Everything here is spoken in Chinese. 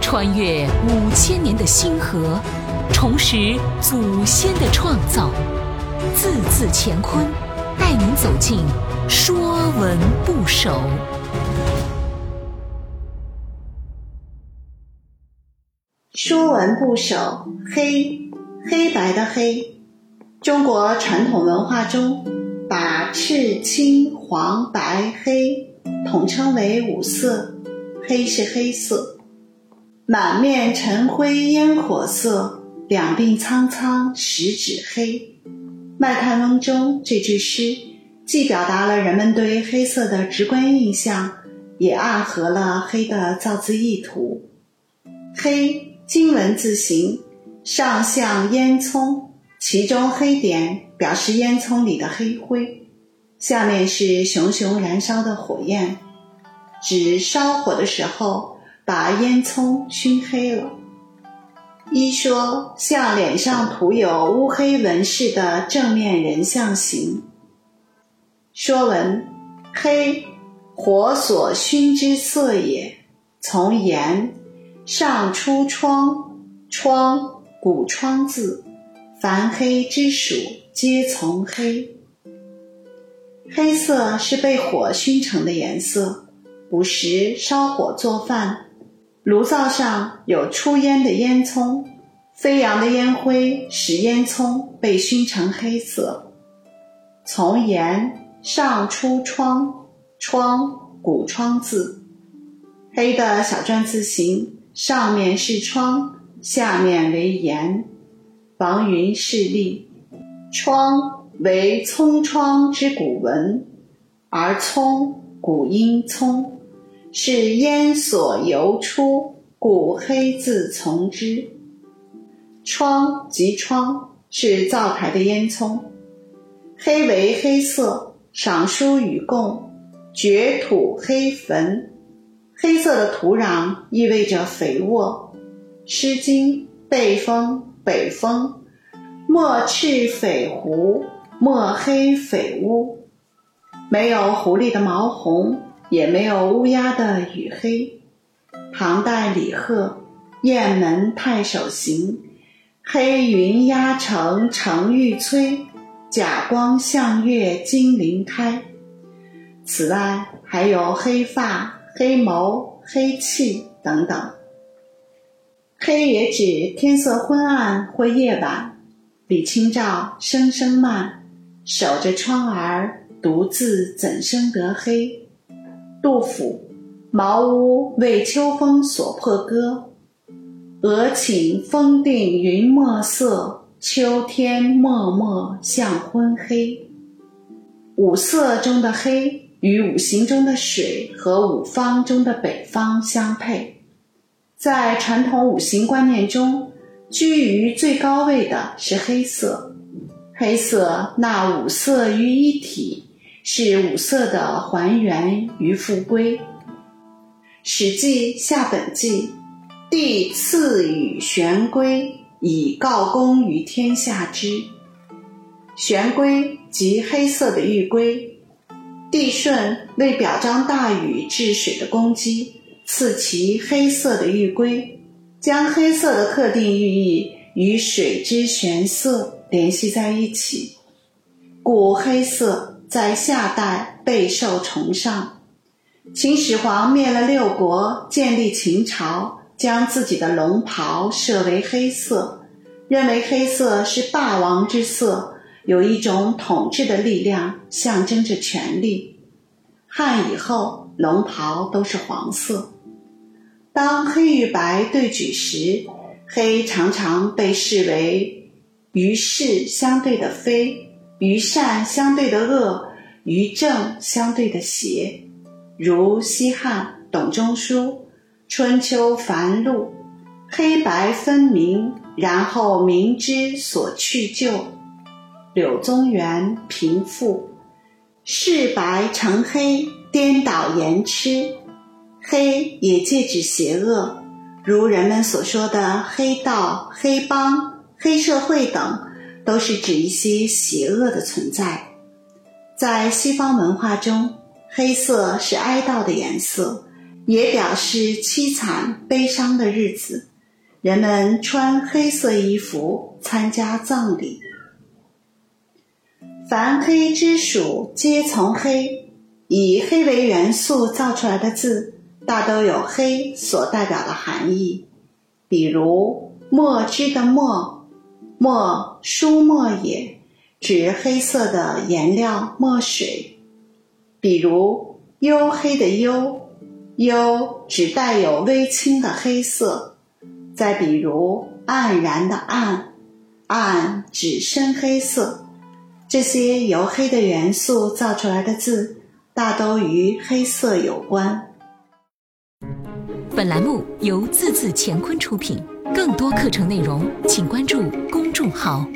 穿越五千年的星河，重拾祖先的创造，字字乾坤，带您走进《说文不首》。《说文不首》黑，黑白的黑。中国传统文化中，把赤、青、黄、白、黑统称为五色。黑是黑色，满面尘灰烟火色，两鬓苍苍十指黑。卖炭翁中这句诗，既表达了人们对黑色的直观印象，也暗合了黑的造字意图。黑，金文字形，上像烟囱。其中黑点表示烟囱里的黑灰，下面是熊熊燃烧的火焰，指烧火的时候把烟囱熏黑了。一说像脸上涂有乌黑纹饰的正面人像形。说文：黑，火所熏之色也。从言，上出窗，窗古窗字。凡黑之属，皆从黑。黑色是被火熏成的颜色。午时烧火做饭，炉灶上有出烟的烟囱，飞扬的烟灰使烟囱被熏成黑色。从言上出窗，窗古窗字，黑的小篆字形，上面是窗，下面为言。房云势力，窗为葱窗之古文，而葱古音葱，是烟所由出，故黑字从之。窗即窗，是灶台的烟囱。黑为黑色，赏书与共，掘土黑坟。黑色的土壤意味着肥沃。《诗经·背风》。北风，莫赤匪狐，莫黑匪乌。没有狐狸的毛红，也没有乌鸦的羽黑。唐代李贺《雁门太守行》：黑云压城城欲摧，甲光向月金鳞开。此外，还有黑发、黑眸、黑气等等。黑也指天色昏暗或夜晚，李清照声声慢，守着窗儿，独自怎生得黑？杜甫《茅屋为秋风所破歌》：俄顷风定云墨色，秋天漠漠向昏黑。五色中的黑与五行中的水和五方中的北方相配。在传统五行观念中，居于最高位的是黑色。黑色纳五色于一体，是五色的还原与复归。《史记·夏本纪》：“帝赐予玄龟，以告功于天下之。”玄龟即黑色的玉龟。帝舜为表彰大禹治水的功绩。赐其黑色的玉龟，将黑色的特定寓意与水之玄色联系在一起，故黑色在夏代备受崇尚。秦始皇灭了六国，建立秦朝，将自己的龙袍设为黑色，认为黑色是霸王之色，有一种统治的力量，象征着权力。汉以后，龙袍都是黄色。当黑与白对举时，黑常常被视为与是相对的非，与善相对的恶，与正相对的邪。如西汉董仲舒《春秋繁露》：“黑白分明，然后明之所去就。”柳宗元《平复》：“是白成黑，颠倒言痴。”黑也借指邪恶，如人们所说的黑道、黑帮、黑社会等，都是指一些邪恶的存在。在西方文化中，黑色是哀悼的颜色，也表示凄惨悲伤的日子。人们穿黑色衣服参加葬礼。凡黑之属，皆从黑。以黑为元素造出来的字，大都有黑所代表的含义。比如“墨汁”的“墨”，墨书墨也，指黑色的颜料墨水。比如“黝黑”的“黝”，黝指带有微青的黑色。再比如“黯然”的“暗”，暗指深黑色。这些由黑的元素造出来的字。大都与黑色有关。本栏目由字字乾坤出品，更多课程内容请关注公众号。